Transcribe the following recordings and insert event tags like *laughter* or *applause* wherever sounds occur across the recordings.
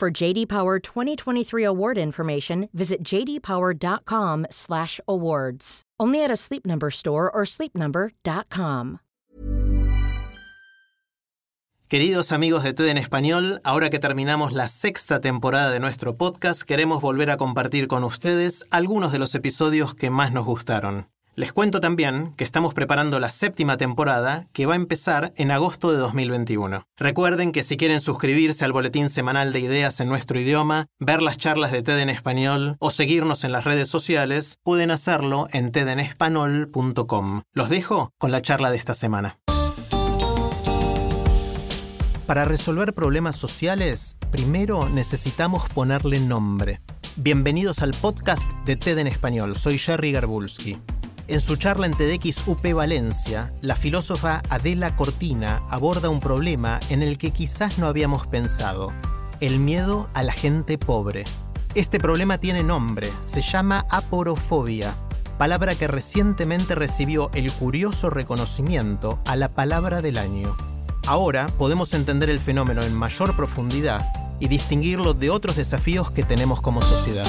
For JD Power 2023 award information, visit jdpower.com/awards. Only at a Sleep Number store or sleepnumber.com. Queridos amigos de TED en Español, ahora que terminamos la sexta temporada de nuestro podcast, queremos volver a compartir con ustedes algunos de los episodios que más nos gustaron. Les cuento también que estamos preparando la séptima temporada que va a empezar en agosto de 2021. Recuerden que si quieren suscribirse al boletín semanal de ideas en nuestro idioma, ver las charlas de TED en español o seguirnos en las redes sociales, pueden hacerlo en tedenespanol.com. Los dejo con la charla de esta semana. Para resolver problemas sociales, primero necesitamos ponerle nombre. Bienvenidos al podcast de TED en Español. Soy Jerry Garbulski. En su charla en TEDx UP Valencia, la filósofa Adela Cortina aborda un problema en el que quizás no habíamos pensado, el miedo a la gente pobre. Este problema tiene nombre, se llama aporofobia, palabra que recientemente recibió el curioso reconocimiento a la palabra del año. Ahora podemos entender el fenómeno en mayor profundidad y distinguirlo de otros desafíos que tenemos como sociedad.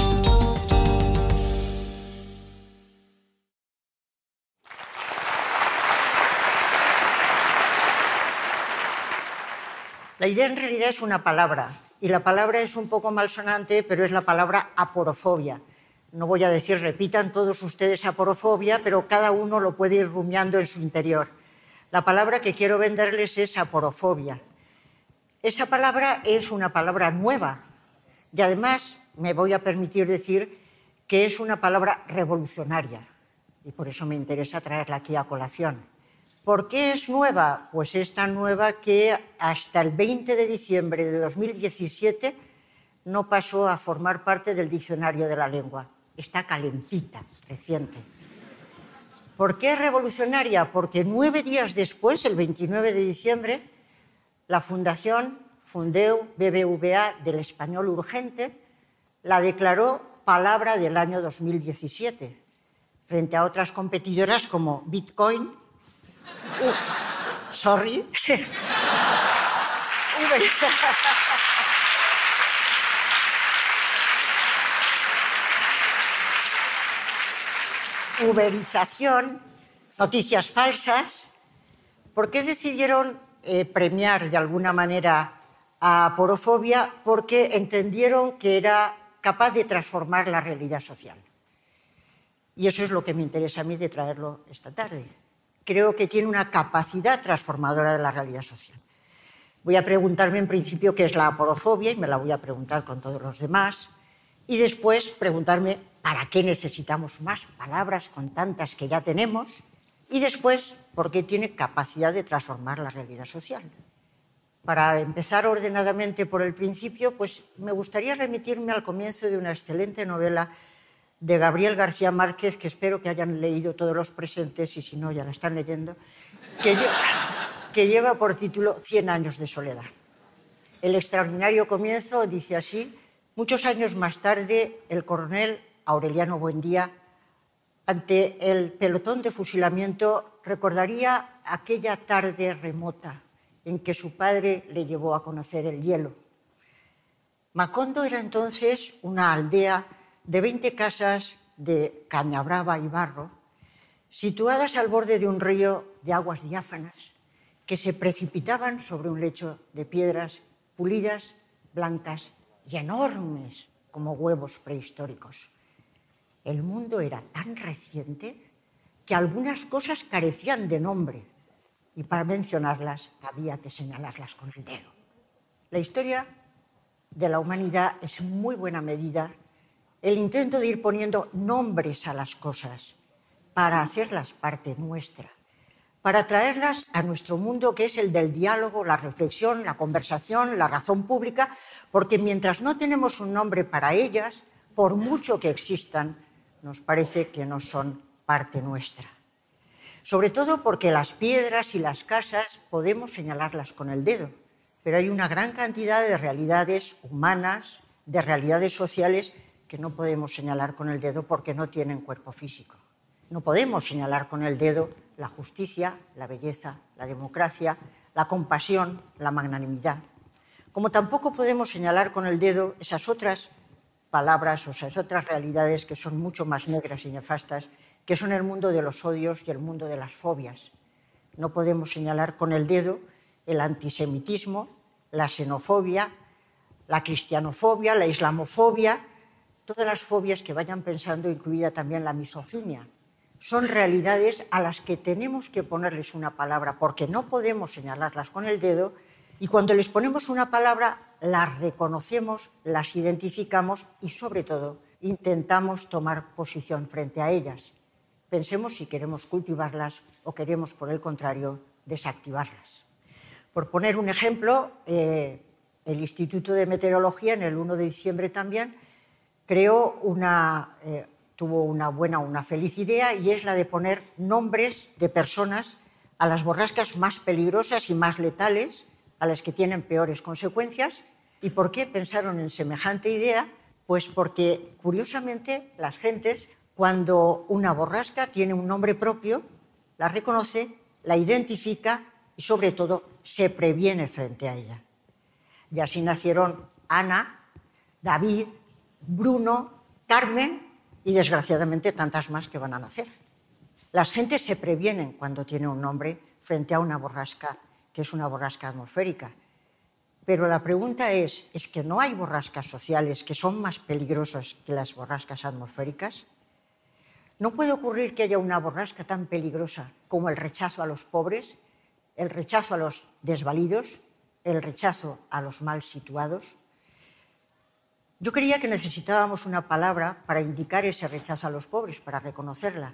La idea en realidad es una palabra y la palabra es un poco malsonante, pero es la palabra aporofobia. No voy a decir repitan todos ustedes aporofobia, pero cada uno lo puede ir rumiando en su interior. La palabra que quiero venderles es aporofobia. Esa palabra es una palabra nueva y además me voy a permitir decir que es una palabra revolucionaria y por eso me interesa traerla aquí a colación. ¿Por qué es nueva? Pues es tan nueva que hasta el 20 de diciembre de 2017 no pasó a formar parte del diccionario de la lengua. Está calentita, reciente. ¿Por qué es revolucionaria? Porque nueve días después, el 29 de diciembre, la Fundación Fundeu BBVA del Español Urgente la declaró palabra del año 2017, frente a otras competidoras como Bitcoin, uh, sorry, *laughs* *laughs* uberización, noticias falsas. ¿Por qué decidieron eh, premiar de alguna manera a Porofobia? Porque entendieron que era capaz de transformar la realidad social. Y eso es lo que me interesa a mí de traerlo esta tarde. Creo que tiene una capacidad transformadora de la realidad social. Voy a preguntarme en principio qué es la aporofobia y me la voy a preguntar con todos los demás. Y después preguntarme ¿para qué necesitamos más palabras con tantas que ya tenemos? Y después, ¿por qué tiene capacidad de transformar la realidad social? Para empezar ordenadamente por el principio, pues me gustaría remitirme al comienzo de una excelente novela de Gabriel García Márquez, que espero que hayan leído todos los presentes y si no ya la están leyendo, que lleva, que lleva por título Cien años de soledad. El extraordinario comienzo dice así, muchos años más tarde el coronel Aureliano Buendía, ante el pelotón de fusilamiento, recordaría aquella tarde remota en que su padre le llevó a conocer el hielo. Macondo era entonces una aldea de 20 casas de caña brava y barro, situadas al borde de un río de aguas diáfanas que se precipitaban sobre un lecho de piedras pulidas, blancas y enormes como huevos prehistóricos el mundo era tan reciente que algunas cosas carecían de nombre y para mencionarlas había que señalarlas con el dedo. La historia de la humanidad es muy buena medida el intento de ir poniendo nombres a las cosas para hacerlas parte nuestra, para traerlas a nuestro mundo que es el del diálogo, la reflexión, la conversación, la razón pública, porque mientras no tenemos un nombre para ellas, por mucho que existan, nos parece que no son parte nuestra. Sobre todo porque las piedras y las casas podemos señalarlas con el dedo, pero hay una gran cantidad de realidades humanas, de realidades sociales que no podemos señalar con el dedo porque no tienen cuerpo físico. No podemos señalar con el dedo la justicia, la belleza, la democracia, la compasión, la magnanimidad. Como tampoco podemos señalar con el dedo esas otras palabras o esas otras realidades que son mucho más negras y nefastas, que son el mundo de los odios y el mundo de las fobias. No podemos señalar con el dedo el antisemitismo, la xenofobia, la cristianofobia, la islamofobia, todas las fobias que vayan pensando, incluida también la misoginia. Son realidades a las que tenemos que ponerles una palabra porque no podemos señalarlas con el dedo y cuando les ponemos una palabra las reconocemos, las identificamos y sobre todo intentamos tomar posición frente a ellas. Pensemos si queremos cultivarlas o queremos, por el contrario, desactivarlas. Por poner un ejemplo, eh, el Instituto de Meteorología en el 1 de diciembre también creó una, eh, tuvo una buena, una feliz idea y es la de poner nombres de personas a las borrascas más peligrosas y más letales, a las que tienen peores consecuencias. ¿Y por qué pensaron en semejante idea? Pues porque, curiosamente, las gentes, cuando una borrasca tiene un nombre propio, la reconoce, la identifica y, sobre todo, se previene frente a ella. Y así nacieron Ana, David, Bruno, Carmen y desgraciadamente tantas más que van a nacer. Las gentes se previenen cuando tiene un nombre frente a una borrasca que es una borrasca atmosférica. Pero la pregunta es, ¿es que no hay borrascas sociales que son más peligrosas que las borrascas atmosféricas? ¿No puede ocurrir que haya una borrasca tan peligrosa como el rechazo a los pobres, el rechazo a los desvalidos, el rechazo a los mal situados? Yo creía que necesitábamos una palabra para indicar ese rechazo a los pobres, para reconocerla.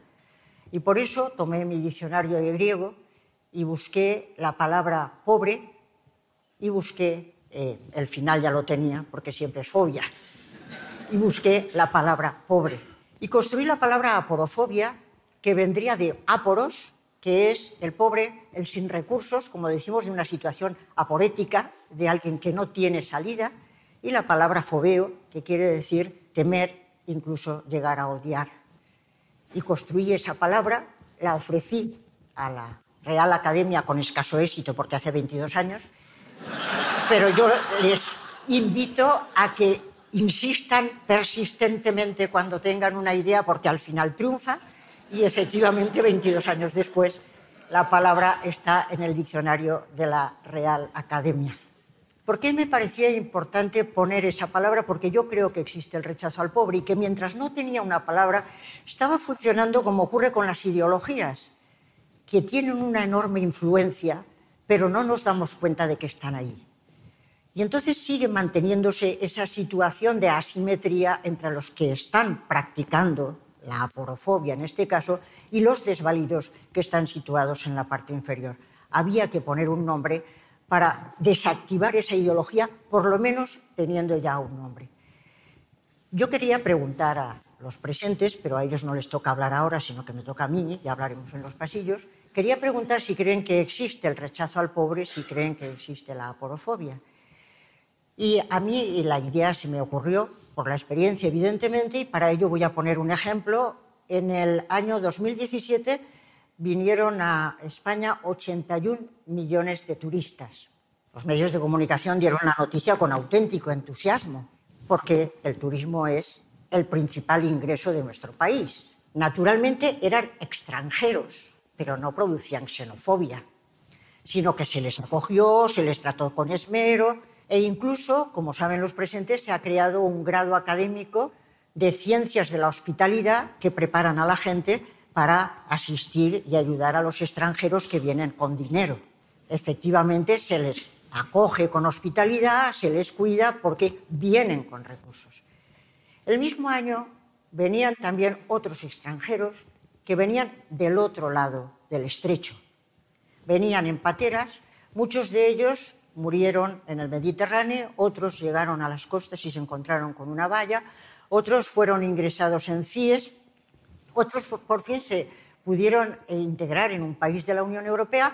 Y por eso tomé mi diccionario de griego y busqué la palabra pobre y busqué, eh, el final ya lo tenía porque siempre es fobia, y busqué la palabra pobre. Y construí la palabra aporofobia, que vendría de aporos, que es el pobre, el sin recursos, como decimos, de una situación aporética, de alguien que no tiene salida, y la palabra fobeo, que quiere decir temer, incluso llegar a odiar. Y construí esa palabra, la ofrecí a la Real Academia con escaso éxito, porque hace 22 años, pero yo les invito a que insistan persistentemente cuando tengan una idea, porque al final triunfa, y efectivamente 22 años después la palabra está en el diccionario de la Real Academia. ¿Por qué me parecía importante poner esa palabra? Porque yo creo que existe el rechazo al pobre y que mientras no tenía una palabra estaba funcionando como ocurre con las ideologías, que tienen una enorme influencia, pero no nos damos cuenta de que están ahí. Y entonces sigue manteniéndose esa situación de asimetría entre los que están practicando la aporofobia en este caso y los desvalidos que están situados en la parte inferior. Había que poner un nombre para desactivar esa ideología, por lo menos teniendo ya un nombre. Yo quería preguntar a los presentes, pero a ellos no les toca hablar ahora, sino que me toca a mí, y hablaremos en los pasillos. Quería preguntar si creen que existe el rechazo al pobre, si creen que existe la aporofobia. Y a mí la idea se me ocurrió por la experiencia, evidentemente, y para ello voy a poner un ejemplo. En el año 2017 vinieron a España 81 millones de turistas. Los medios de comunicación dieron la noticia con auténtico entusiasmo, porque el turismo es el principal ingreso de nuestro país. Naturalmente eran extranjeros, pero no producían xenofobia, sino que se les acogió, se les trató con esmero e incluso, como saben los presentes, se ha creado un grado académico de ciencias de la hospitalidad que preparan a la gente para asistir y ayudar a los extranjeros que vienen con dinero. Efectivamente, se les acoge con hospitalidad, se les cuida porque vienen con recursos. El mismo año venían también otros extranjeros que venían del otro lado del estrecho, venían en pateras, muchos de ellos murieron en el Mediterráneo, otros llegaron a las costas y se encontraron con una valla, otros fueron ingresados en CIES, otros por fin se pudieron integrar en un país de la Unión Europea,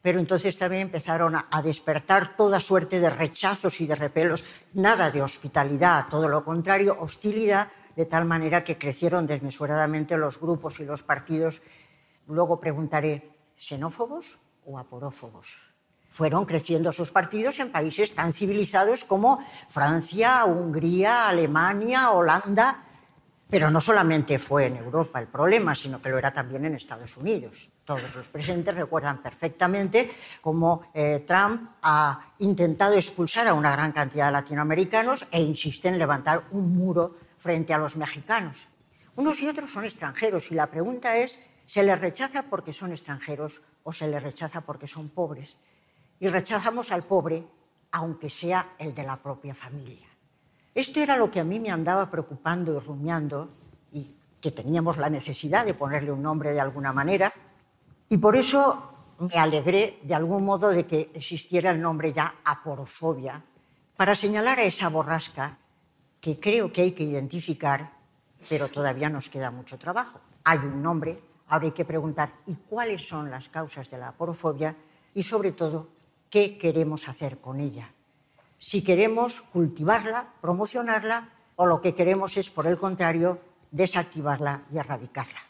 pero entonces también empezaron a, despertar toda suerte de rechazos y de repelos, nada de hospitalidad, todo lo contrario, hostilidad, de tal manera que crecieron desmesuradamente los grupos y los partidos. Luego preguntaré, ¿xenófobos o aporófobos? Fueron creciendo sus partidos en países tan civilizados como Francia, Hungría, Alemania, Holanda, pero no solamente fue en Europa el problema, sino que lo era también en Estados Unidos. Todos los presentes recuerdan perfectamente cómo eh, Trump ha intentado expulsar a una gran cantidad de latinoamericanos e insiste en levantar un muro frente a los mexicanos. Unos y otros son extranjeros y la pregunta es, ¿se les rechaza porque son extranjeros o se les rechaza porque son pobres? Y rechazamos al pobre aunque sea el de la propia familia. Esto era lo que a mí me andaba preocupando y rumiando y que teníamos la necesidad de ponerle un nombre de alguna manera. Y por eso me alegré de algún modo de que existiera el nombre ya aporofobia, para señalar a esa borrasca que creo que hay que identificar, pero todavía nos queda mucho trabajo. Hay un nombre, ahora hay que preguntar ¿y cuáles son las causas de la aporofobia? Y sobre todo, ¿qué queremos hacer con ella? Si queremos cultivarla, promocionarla, o lo que queremos es, por el contrario, desactivarla y erradicarla.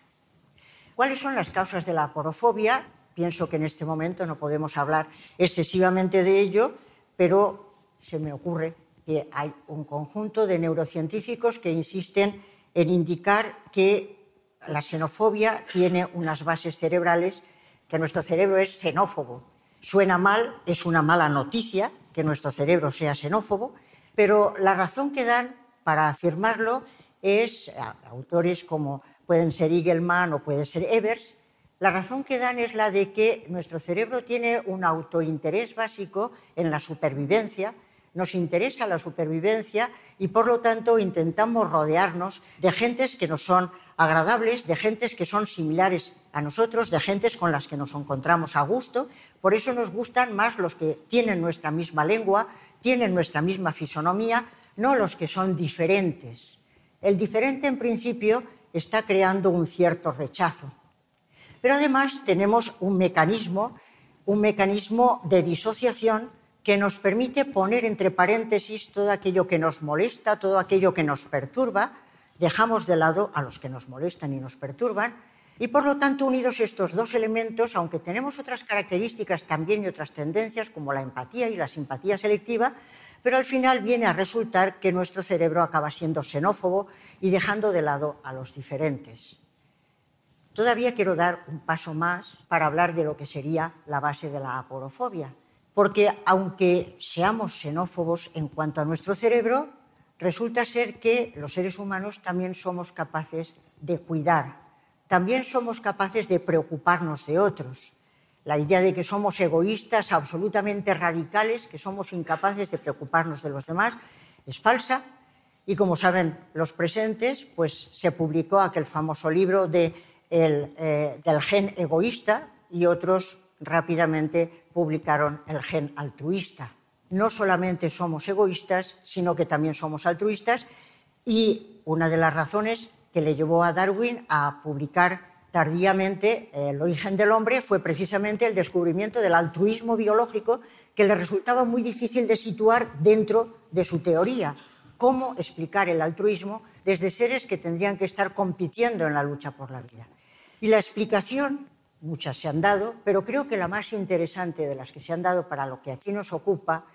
¿Cuáles son las causas de la aporofobia? Pienso que en este momento no podemos hablar excesivamente de ello, pero se me ocurre que hay un conjunto de neurocientíficos que insisten en indicar que la xenofobia tiene unas bases cerebrales, que nuestro cerebro es xenófobo. Suena mal, es una mala noticia que nuestro cerebro sea xenófobo, pero la razón que dan para afirmarlo es, autores como pueden ser Igelman o puede ser Evers, la razón que dan es la de que nuestro cerebro tiene un autointerés básico en la supervivencia, nos interesa la supervivencia y por lo tanto intentamos rodearnos de gentes que nos son agradables, de gentes que son similares a nosotros, de gentes con las que nos encontramos a gusto. Por eso nos gustan más los que tienen nuestra misma lengua, tienen nuestra misma fisonomía, no los que son diferentes. El diferente en principio está creando un cierto rechazo. Pero además tenemos un mecanismo, un mecanismo de disociación que nos permite poner entre paréntesis todo aquello que nos molesta, todo aquello que nos perturba, dejamos de lado a los que nos molestan y nos perturban, y por lo tanto, unidos estos dos elementos, aunque tenemos otras características también y otras tendencias, como la empatía y la simpatía selectiva, pero al final viene a resultar que nuestro cerebro acaba siendo xenófobo y dejando de lado a los diferentes. Todavía quiero dar un paso más para hablar de lo que sería la base de la aporofobia, porque aunque seamos xenófobos en cuanto a nuestro cerebro, resulta ser que los seres humanos también somos capaces de cuidar, también somos capaces de preocuparnos de otros la idea de que somos egoístas, absolutamente radicales, que somos incapaces de preocuparnos de los demás, es falsa. Y como saben los presentes, pues se publicó aquel famoso libro eh, del gen egoísta y otros rápidamente publicaron el gen altruista. No solamente somos egoístas, sino que también somos altruistas y una de las razones que le llevó a Darwin a publicar tardíamente eh, el origen del hombre fue precisamente el descubrimiento del altruismo biológico que le resultaba muy difícil de situar dentro de su teoría. ¿Cómo explicar el altruismo desde seres que tendrían que estar compitiendo en la lucha por la vida? Y la explicación, muchas se han dado, pero creo que la más interesante de las que se han dado para lo que aquí nos ocupa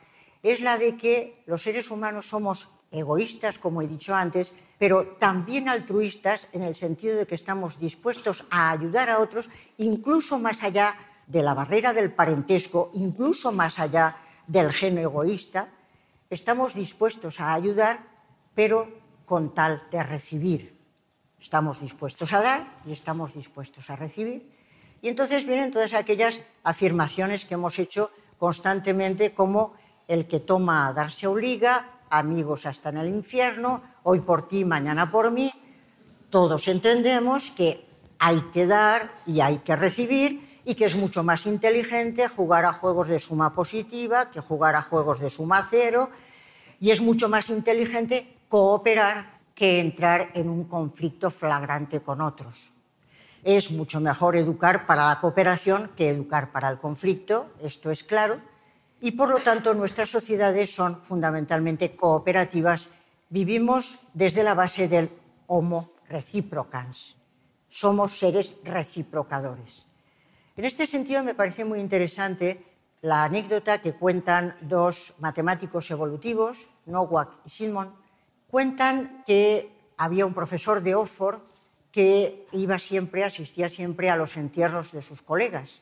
es la de que los seres humanos somos egoístas, como he dicho antes, pero también altruistas en el sentido de que estamos dispuestos a ayudar a otros, incluso más allá de la barrera del parentesco, incluso más allá del gen egoísta, estamos dispuestos a ayudar, pero con tal de recibir. Estamos dispuestos a dar y estamos dispuestos a recibir. Y entonces vienen todas aquellas afirmaciones que hemos hecho constantemente como el que toma a darse obliga, amigos hasta en el infierno, hoy por ti, mañana por mí. Todos entendemos que hay que dar y hay que recibir y que es mucho más inteligente jugar a juegos de suma positiva que jugar a juegos de suma cero y es mucho más inteligente cooperar que entrar en un conflicto flagrante con otros. Es mucho mejor educar para la cooperación que educar para el conflicto, esto es claro, y por lo tanto nuestras sociedades son fundamentalmente cooperativas. Vivimos desde la base del homo reciprocans. Somos seres reciprocadores. En este sentido me parece muy interesante la anécdota que cuentan dos matemáticos evolutivos, Nowak y Simon. Cuentan que había un profesor de Oxford que iba siempre, asistía siempre a los entierros de sus colegas.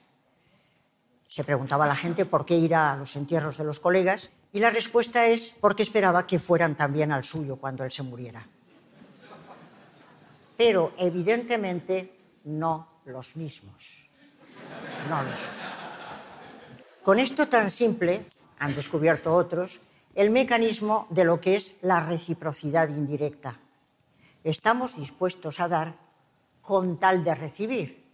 Se preguntaba a la gente por qué ir a los entierros de los colegas y la respuesta es porque esperaba que fueran también al suyo cuando él se muriera. Pero evidentemente no los mismos. No los mismos. Con esto tan simple, han descubierto otros, el mecanismo de lo que es la reciprocidad indirecta estamos dispuestos a dar con tal de recibir.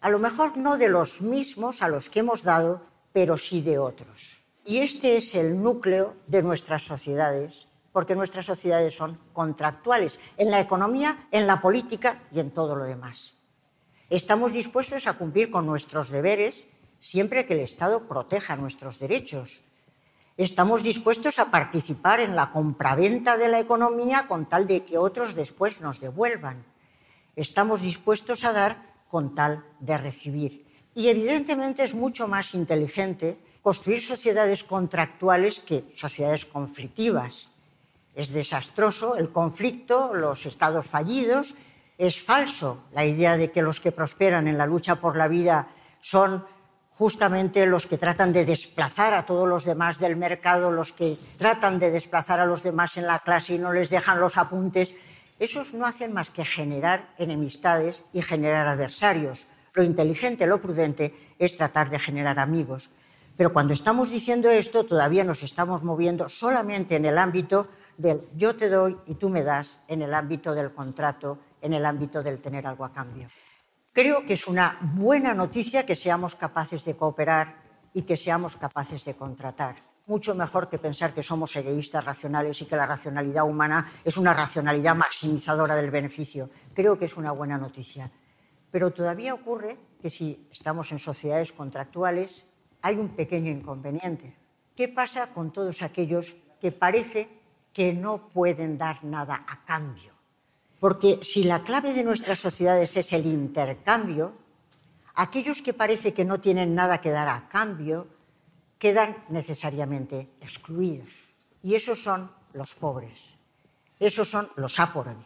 A lo mejor no de los mismos a los que hemos dado, pero sí de otros. Y este es el núcleo de nuestras sociedades, porque nuestras sociedades son contractuales en la economía, en la política y en todo lo demás. Estamos dispuestos a cumplir con nuestros deberes siempre que el Estado proteja nuestros derechos, Estamos dispuestos a participar en la compraventa de la economía con tal de que otros después nos devuelvan. Estamos dispuestos a dar con tal de recibir. Y evidentemente es mucho más inteligente construir sociedades contractuales que sociedades conflictivas. Es desastroso el conflicto, los estados fallidos. Es falso la idea de que los que prosperan en la lucha por la vida son justamente los que tratan de desplazar a todos los demás del mercado, los que tratan de desplazar a los demás en la clase y no les dejan los apuntes, esos no hacen más que generar enemistades y generar adversarios. Lo inteligente, lo prudente es tratar de generar amigos. Pero cuando estamos diciendo esto, todavía nos estamos moviendo solamente en el ámbito del yo te doy y tú me das, en el ámbito del contrato, en el ámbito del tener algo a cambio. Creo que es una buena noticia que seamos capaces de cooperar y que seamos capaces de contratar. Mucho mejor que pensar que somos egoístas racionales y que la racionalidad humana es una racionalidad maximizadora del beneficio. Creo que es una buena noticia. Pero todavía ocurre que si estamos en sociedades contractuales hay un pequeño inconveniente. ¿Qué pasa con todos aquellos que parece que no pueden dar nada a cambio? Porque si la clave de nuestras sociedades es el intercambio, aquellos que parece que no tienen nada que dar a cambio quedan necesariamente excluidos. Y esos son los pobres, esos son los áporos,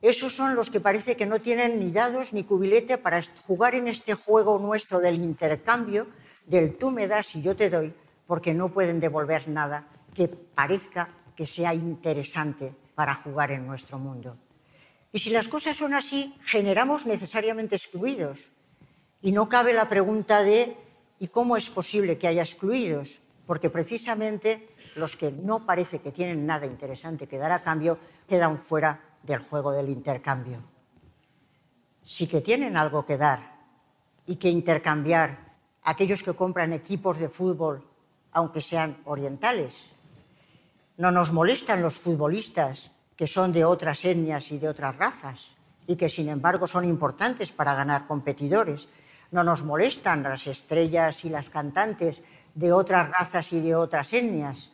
esos son los que parece que no tienen ni dados ni cubilete para jugar en este juego nuestro del intercambio, del tú me das y yo te doy, porque no pueden devolver nada que parezca que sea interesante para jugar en nuestro mundo. Y si las cosas son así, generamos necesariamente excluidos. Y no cabe la pregunta de ¿y cómo es posible que haya excluidos? Porque precisamente los que no parece que tienen nada interesante que dar a cambio quedan fuera del juego del intercambio. Sí que tienen algo que dar y que intercambiar aquellos que compran equipos de fútbol, aunque sean orientales. No nos molestan los futbolistas que son de otras etnias y de otras razas y que sin embargo son importantes para ganar competidores. No nos molestan las estrellas y las cantantes de otras razas y de otras etnias.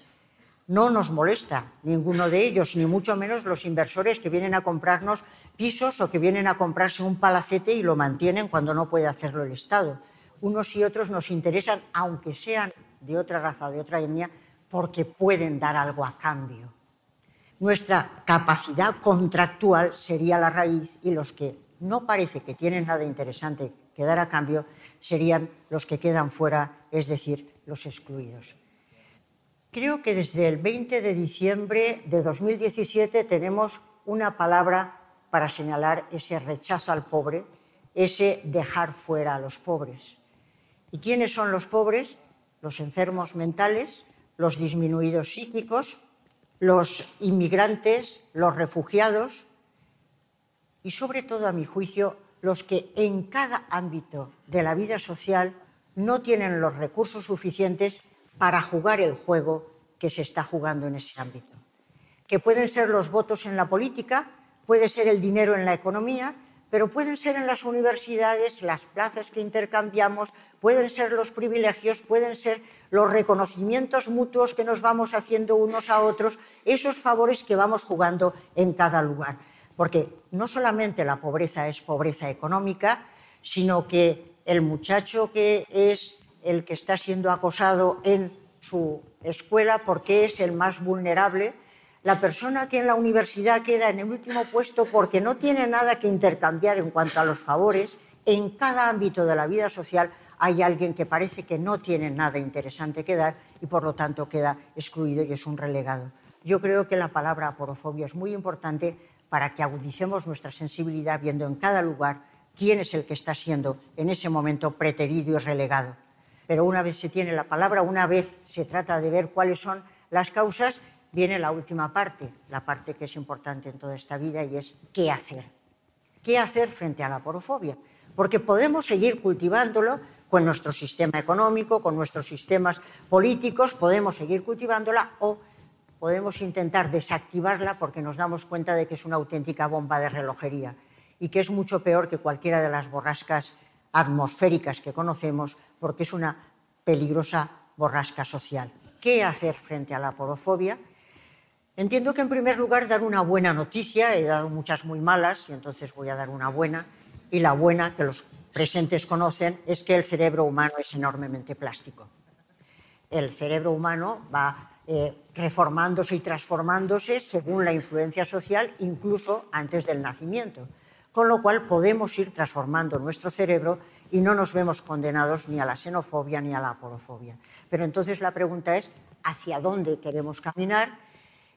No nos molesta ninguno de ellos, ni mucho menos los inversores que vienen a comprarnos pisos o que vienen a comprarse un palacete y lo mantienen cuando no puede hacerlo el Estado. Unos y otros nos interesan, aunque sean de otra raza o de otra etnia, porque pueden dar algo a cambio nuestra capacidad contractual sería la raíz y los que no parece que tienen nada interesante dar a cambio serían los que quedan fuera, es decir, los excluidos. Creo que desde el 20 de diciembre de 2017 tenemos una palabra para señalar ese rechazo al pobre, ese dejar fuera a los pobres. ¿Y quiénes son los pobres? Los enfermos mentales, los disminuidos psíquicos, los inmigrantes, los refugiados y sobre todo, a mi juicio, los que en cada ámbito de la vida social no tienen los recursos suficientes para jugar el juego que se está jugando en ese ámbito. Que pueden ser los votos en la política, puede ser el dinero en la economía, pero pueden ser en las universidades, las plazas que intercambiamos, pueden ser los privilegios, pueden ser los reconocimientos mutuos que nos vamos haciendo unos a otros, esos favores que vamos jugando en cada lugar. Porque no solamente la pobreza es pobreza económica, sino que el muchacho que es el que está siendo acosado en su escuela porque es el más vulnerable, la persona que en la universidad queda en el último puesto porque no tiene nada que intercambiar en cuanto a los favores, en cada ámbito de la vida social hay alguien que parece que no tiene nada interesante que dar y por lo tanto queda excluido y es un relegado. Yo creo que la palabra aporofobia es muy importante para que agudicemos nuestra sensibilidad viendo en cada lugar quién es el que está siendo en ese momento preterido y relegado. Pero una vez se tiene la palabra, una vez se trata de ver cuáles son las causas, viene la última parte, la parte que es importante en toda esta vida y es qué hacer. ¿Qué hacer frente a la porofobia? Porque podemos seguir cultivándolo con nuestro sistema económico, con nuestros sistemas políticos, podemos seguir cultivándola o podemos intentar desactivarla porque nos damos cuenta de que es una auténtica bomba de relojería y que es mucho peor que cualquiera de las borrascas atmosféricas que conocemos porque es una peligrosa borrasca social. ¿Qué hacer frente a la porofobia? Entiendo que en primer lugar dar una buena noticia, he dado muchas muy malas y entonces voy a dar una buena, y la buena que los presentes conocen es que el cerebro humano es enormemente plástico. El cerebro humano va eh, reformándose y transformándose según la influencia social, incluso antes del nacimiento con lo cual podemos ir transformando nuestro cerebro y no nos vemos condenados ni a la xenofobia ni a la aporofobia. Pero entonces la pregunta es, ¿hacia dónde queremos caminar?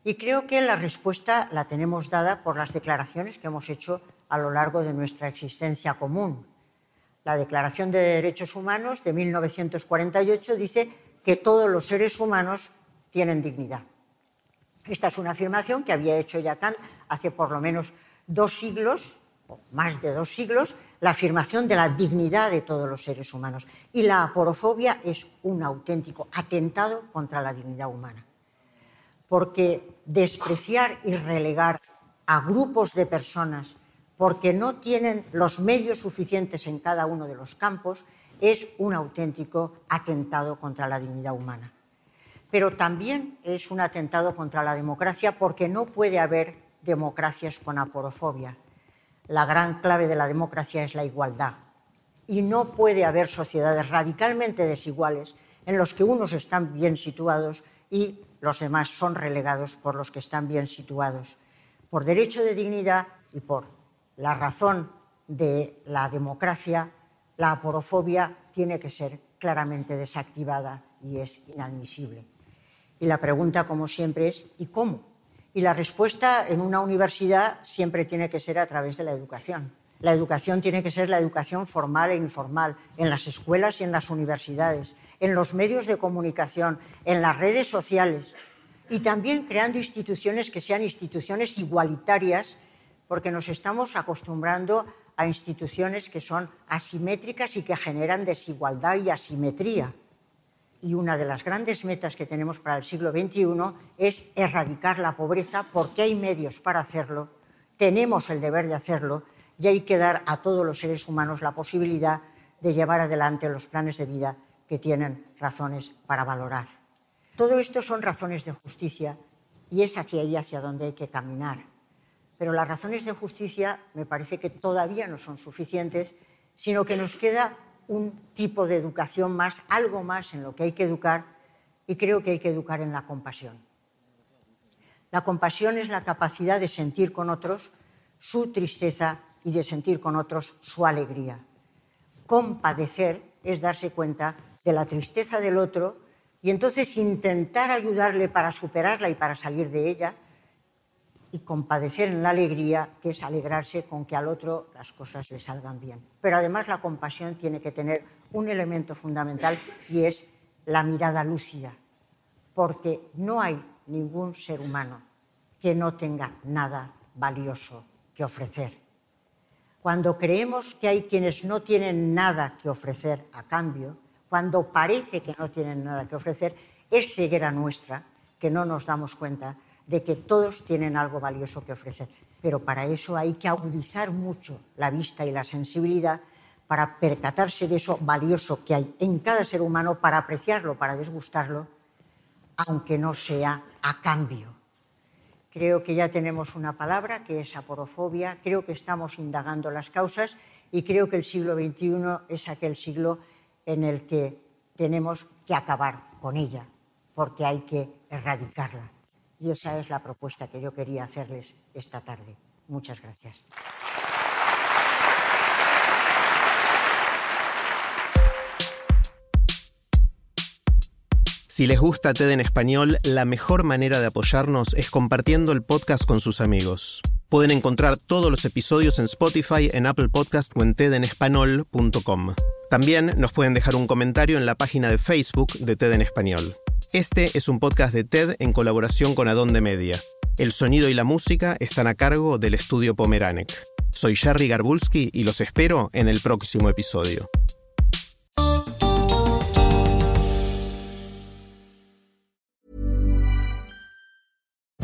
Y creo que la respuesta la tenemos dada por las declaraciones que hemos hecho a lo largo de nuestra existencia común. La Declaración de Derechos Humanos de 1948 dice que todos los seres humanos tienen dignidad. Esta es una afirmación que había hecho ya Kant hace por lo menos dos siglos más de dos siglos, la afirmación de la dignidad de todos los seres humanos. Y la aporofobia es un auténtico atentado contra la dignidad humana. Porque despreciar y relegar a grupos de personas porque no tienen los medios suficientes en cada uno de los campos es un auténtico atentado contra la dignidad humana. Pero también es un atentado contra la democracia porque no puede haber democracias con aporofobia la gran clave de la democracia es la igualdad. Y no puede haber sociedades radicalmente desiguales en los que unos están bien situados y los demás son relegados por los que están bien situados. Por derecho de dignidad y por la razón de la democracia, la aporofobia tiene que ser claramente desactivada y es inadmisible. Y la pregunta, como siempre, es ¿y cómo? Y la respuesta en una universidad siempre tiene que ser a través de la educación. La educación tiene que ser la educación formal e informal, en las escuelas y en las universidades, en los medios de comunicación, en las redes sociales y también creando instituciones que sean instituciones igualitarias, porque nos estamos acostumbrando a instituciones que son asimétricas y que generan desigualdad y asimetría y una de las grandes metas que tenemos para el siglo XXI es erradicar la pobreza porque hay medios para hacerlo, tenemos el deber de hacerlo y hay que dar a todos los seres humanos la posibilidad de llevar adelante los planes de vida que tienen razones para valorar. Todo esto son razones de justicia y es hacia ahí hacia donde hay que caminar. Pero las razones de justicia me parece que todavía no son suficientes, sino que nos queda un tipo de educación más, algo más en lo que hay que educar y creo que hay que educar en la compasión. La compasión es la capacidad de sentir con otros su tristeza y de sentir con otros su alegría. Compadecer es darse cuenta de la tristeza del otro y entonces intentar ayudarle para superarla y para salir de ella y compadecer en la alegría, que es alegrarse con que al otro las cosas le salgan bien. Pero además la compasión tiene que tener un elemento fundamental y es la mirada lúcida, porque no hay ningún ser humano que no tenga nada valioso que ofrecer. Cuando creemos que hay quienes no tienen nada que ofrecer a cambio, cuando parece que no tienen nada que ofrecer, es ceguera nuestra que no nos damos cuenta de que todos tienen algo valioso que ofrecer. Pero para eso hay que agudizar mucho la vista y la sensibilidad para percatarse de eso valioso que hay en cada ser humano, para apreciarlo, para desgustarlo, aunque no sea a cambio. Creo que ya tenemos una palabra que es aporofobia, creo que estamos indagando las causas y creo que el siglo XXI es aquel siglo en el que tenemos que acabar con ella, porque hay que erradicarla. Y esa es la propuesta que yo quería hacerles esta tarde. Muchas gracias. Si les gusta TED en español, la mejor manera de apoyarnos es compartiendo el podcast con sus amigos. Pueden encontrar todos los episodios en Spotify, en Apple Podcast o en tedenespanol.com. También nos pueden dejar un comentario en la página de Facebook de TED en español. Este es un podcast de TED en colaboración con Adonde Media. El sonido y la música están a cargo del estudio Pomeranek. Soy Jerry Garbulski y los espero en el próximo episodio.